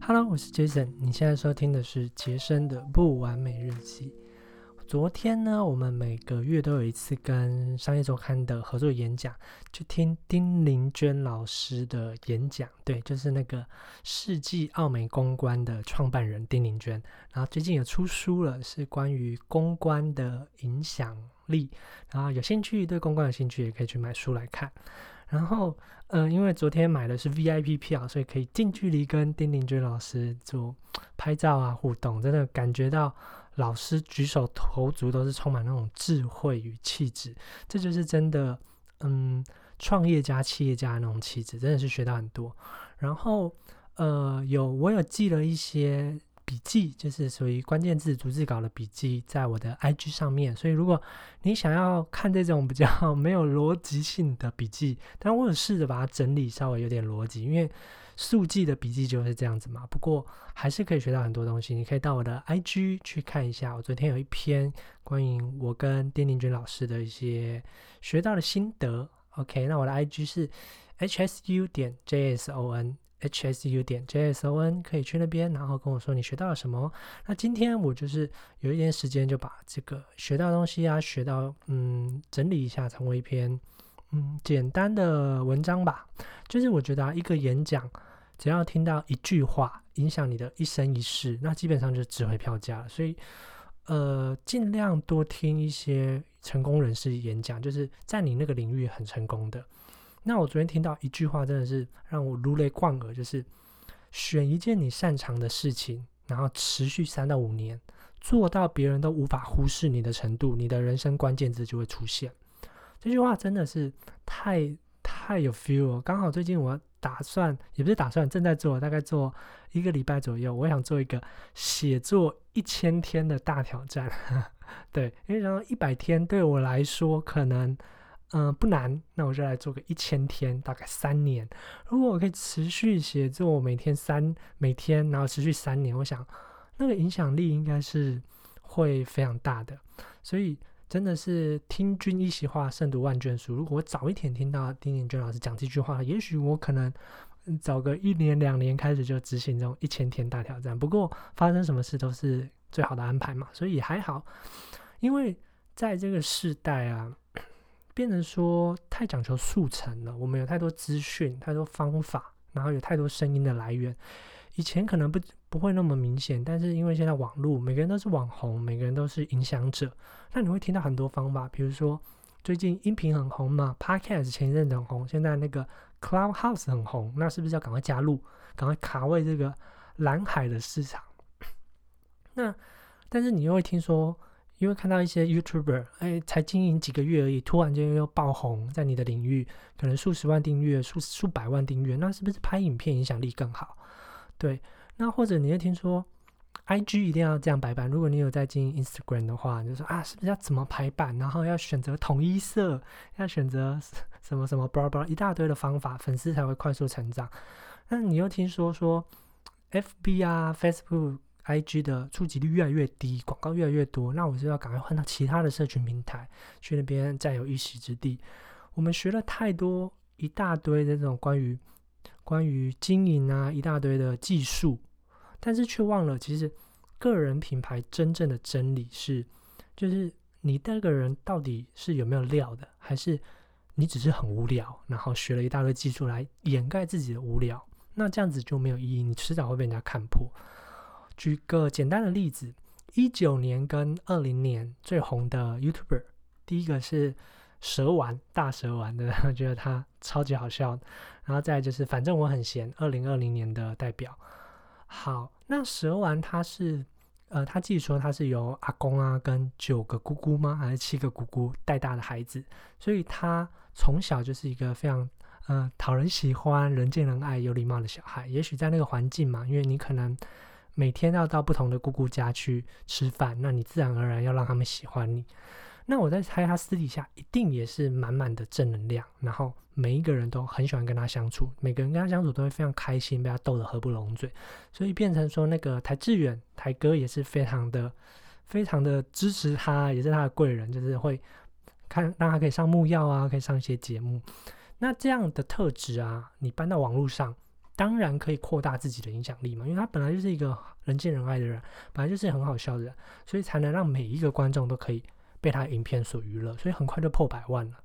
Hello，我是 Jason。你现在收听的是杰森的不完美日记。昨天呢，我们每个月都有一次跟商业周刊的合作演讲，去听丁玲娟老师的演讲。对，就是那个世纪奥美公关的创办人丁玲娟。然后最近有出书了，是关于公关的影响力。然后有兴趣对公关有兴趣，也可以去买书来看。然后，嗯，因为昨天买的是 VIP 票，所以可以近距离跟丁玲娟老师做拍照啊互动，真的感觉到老师举手投足都是充满那种智慧与气质，这就是真的，嗯，创业家、企业家那种气质，真的是学到很多。然后，呃，有我有记了一些。笔记就是属于关键字逐字稿的笔记，在我的 IG 上面。所以如果你想要看这种比较 没有逻辑性的笔记，但我有试着把它整理稍微有点逻辑，因为速记的笔记就是这样子嘛。不过还是可以学到很多东西。你可以到我的 IG 去看一下，我昨天有一篇关于我跟丁宁君老师的一些学到的心得。OK，那我的 IG 是 hsu 点 json。H s u 点 j s o n 可以去那边，然后跟我说你学到了什么。那今天我就是有一点时间，就把这个学到东西啊，学到嗯，整理一下，成为一篇嗯简单的文章吧。就是我觉得啊，一个演讲只要听到一句话，影响你的一生一世，那基本上就是值回票价了。所以呃，尽量多听一些成功人士演讲，就是在你那个领域很成功的。那我昨天听到一句话，真的是让我如雷贯耳，就是选一件你擅长的事情，然后持续三到五年，做到别人都无法忽视你的程度，你的人生关键字就会出现。这句话真的是太太有 feel 了。刚好最近我打算，也不是打算，正在做，大概做一个礼拜左右，我想做一个写作一千天的大挑战。对，因为然后一百天对我来说可能。嗯，不难，那我就来做个一千天，大概三年。如果我可以持续写作，每天三每天，然后持续三年，我想那个影响力应该是会非常大的。所以真的是听君一席话，胜读万卷书。如果我早一点听到丁景娟老师讲这句话，也许我可能找个一年两年开始就执行这种一千天大挑战。不过发生什么事都是最好的安排嘛，所以还好。因为在这个时代啊。变成说太讲求速成了，我们有太多资讯、太多方法，然后有太多声音的来源。以前可能不不会那么明显，但是因为现在网络，每个人都是网红，每个人都是影响者，那你会听到很多方法。比如说最近音频很红嘛，Podcast 前一阵很红，现在那个 Clubhouse 很红，那是不是要赶快加入，赶快卡位这个蓝海的市场？那但是你又会听说。因为看到一些 YouTuber，哎，才经营几个月而已，突然间又爆红，在你的领域可能数十万订阅、数数百万订阅，那是不是拍影片影响力更好？对，那或者你又听说 IG 一定要这样排版，如果你有在经营 Instagram 的话，你就说啊，是不是要怎么排版？然后要选择统一色，要选择什么什么 blah blah 一大堆的方法，粉丝才会快速成长。那你又听说说 FB 啊、Facebook。I G 的触及率越来越低，广告越来越多，那我就要赶快换到其他的社群平台，去那边占有一席之地。我们学了太多一大堆的这种关于关于经营啊，一大堆的技术，但是却忘了，其实个人品牌真正的真理是，就是你那个人到底是有没有料的，还是你只是很无聊，然后学了一大堆技术来掩盖自己的无聊，那这样子就没有意义，你迟早会被人家看破。举个简单的例子，一九年跟二零年最红的 YouTuber，第一个是蛇丸大蛇丸的，我觉得他超级好笑。然后再就是反正我很闲，二零二零年的代表。好，那蛇丸他是呃，他自己说他是由阿公啊跟九个姑姑吗，还是七个姑姑带大的孩子，所以他从小就是一个非常呃讨人喜欢、人见人爱、有礼貌的小孩。也许在那个环境嘛，因为你可能。每天要到不同的姑姑家去吃饭，那你自然而然要让他们喜欢你。那我在猜，他私底下一定也是满满的正能量，然后每一个人都很喜欢跟他相处，每个人跟他相处都会非常开心，被他逗得合不拢嘴，所以变成说那个台志远台哥也是非常的、非常的支持他，也是他的贵人，就是会看让他可以上木曜啊，可以上一些节目。那这样的特质啊，你搬到网络上。当然可以扩大自己的影响力嘛，因为他本来就是一个人见人爱的人，本来就是很好笑的人，所以才能让每一个观众都可以被他影片所娱乐，所以很快就破百万了。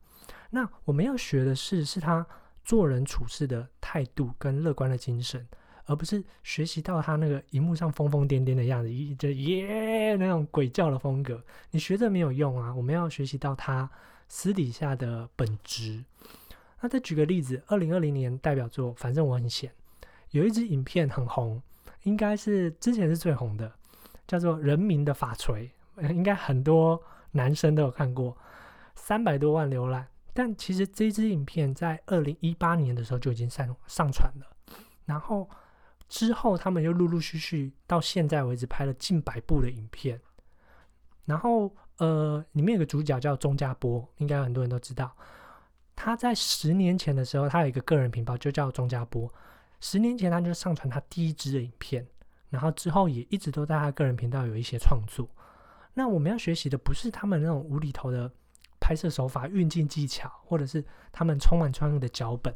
那我们要学的是，是他做人处事的态度跟乐观的精神，而不是学习到他那个荧幕上疯疯癫癫的样子，一就耶那种鬼叫的风格。你学着没有用啊！我们要学习到他私底下的本质。那再举个例子，二零二零年代表作，反正我很闲，有一支影片很红，应该是之前是最红的，叫做《人民的法锤》，应该很多男生都有看过，三百多万浏览。但其实这支影片在二零一八年的时候就已经上上传了，然后之后他们又陆陆续续到现在为止拍了近百部的影片，然后呃，里面有个主角叫钟家波，应该很多人都知道。他在十年前的时候，他有一个个人频道，就叫钟家波。十年前他就上传他第一支的影片，然后之后也一直都在他个人频道有一些创作。那我们要学习的不是他们那种无厘头的。拍摄手法、运镜技巧，或者是他们充满创意的脚本，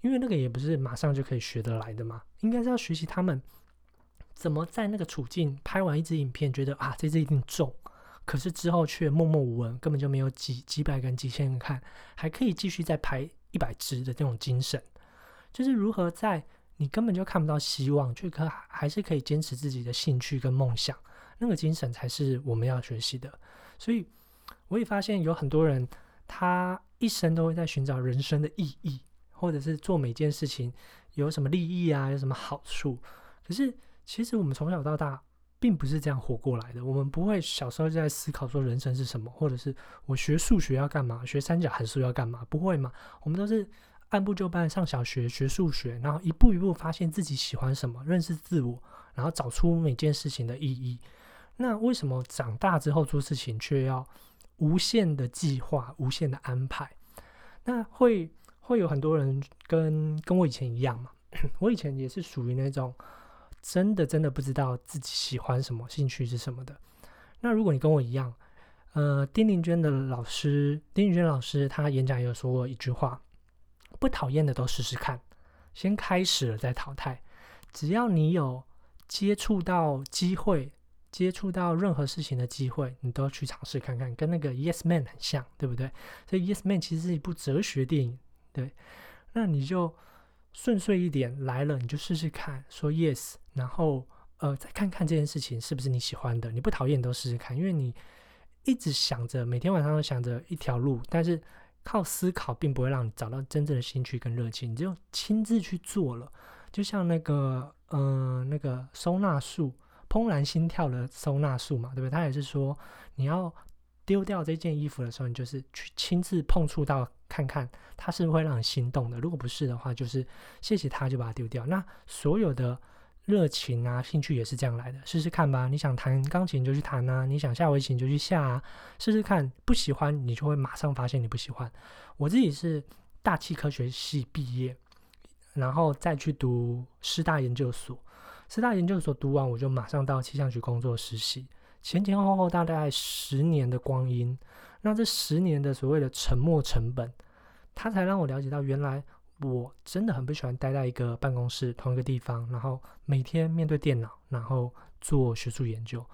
因为那个也不是马上就可以学得来的嘛。应该是要学习他们怎么在那个处境拍完一支影片，觉得啊这支一定中，可是之后却默默无闻，根本就没有几几百个人、几千人看，还可以继续再拍一百支的这种精神，就是如何在你根本就看不到希望，却可还是可以坚持自己的兴趣跟梦想，那个精神才是我们要学习的。所以。我也发现有很多人，他一生都会在寻找人生的意义，或者是做每件事情有什么利益啊，有什么好处。可是其实我们从小到大并不是这样活过来的。我们不会小时候就在思考说人生是什么，或者是我学数学要干嘛，学三角函数要干嘛？不会嘛？我们都是按部就班上小学学数学，然后一步一步发现自己喜欢什么，认识自我，然后找出每件事情的意义。那为什么长大之后做事情却要？无限的计划，无限的安排，那会会有很多人跟跟我以前一样嘛？我以前也是属于那种真的真的不知道自己喜欢什么，兴趣是什么的。那如果你跟我一样，呃，丁玲娟的老师，丁玲娟老师他演讲也有说过一句话：不讨厌的都试试看，先开始了再淘汰。只要你有接触到机会。接触到任何事情的机会，你都要去尝试看看，跟那个 Yes Man 很像，对不对？所以 Yes Man 其实是一部哲学电影，对。那你就顺遂一点来了，你就试试看，说 Yes，然后呃再看看这件事情是不是你喜欢的，你不讨厌都试试看，因为你一直想着每天晚上都想着一条路，但是靠思考并不会让你找到真正的兴趣跟热情，你就亲自去做了，就像那个嗯那个收纳术。怦然心跳的收纳术嘛，对不对？他也是说，你要丢掉这件衣服的时候，你就是去亲自碰触到，看看它是会让你心动的。如果不是的话，就是谢谢他，就把它丢掉。那所有的热情啊、兴趣也是这样来的，试试看吧。你想弹钢琴就去弹啊，你想下围棋就去下啊，试试看。不喜欢你就会马上发现你不喜欢。我自己是大气科学系毕业，然后再去读师大研究所。师大研究所读完，我就马上到气象局工作实习，前前后后大概十年的光阴。那这十年的所谓的沉没成本，他才让我了解到，原来我真的很不喜欢待在一个办公室同一个地方，然后每天面对电脑，然后做学术研究。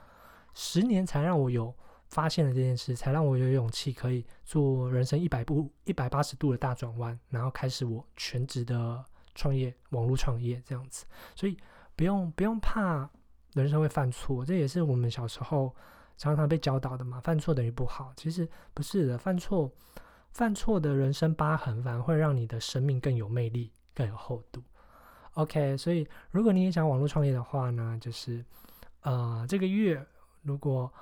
十年才让我有发现了这件事，才让我有勇气可以做人生一百步一百八十度的大转弯，然后开始我全职的创业，网络创业这样子。所以。不用不用怕人生会犯错，这也是我们小时候常常被教导的嘛。犯错等于不好，其实不是的。犯错犯错的人生疤痕，反而会让你的生命更有魅力、更有厚度。OK，所以如果你也想网络创业的话呢，就是呃这个月如果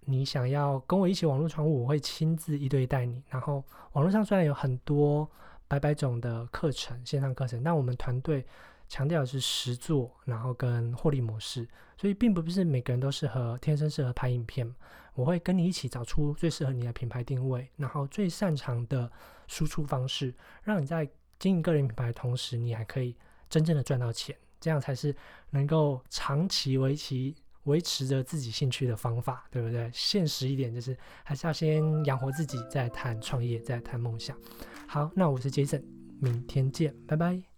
你想要跟我一起网络创物，我会亲自一对一带你。然后网络上虽然有很多百百种的课程，线上课程，但我们团队。强调的是实做，然后跟获利模式，所以并不是每个人都适合天生适合拍影片。我会跟你一起找出最适合你的品牌定位，然后最擅长的输出方式，让你在经营个人品牌的同时，你还可以真正的赚到钱。这样才是能够长期维持维持着自己兴趣的方法，对不对？现实一点就是，还是要先养活自己，再谈创业，再谈梦想。好，那我是 Jason，明天见，拜拜。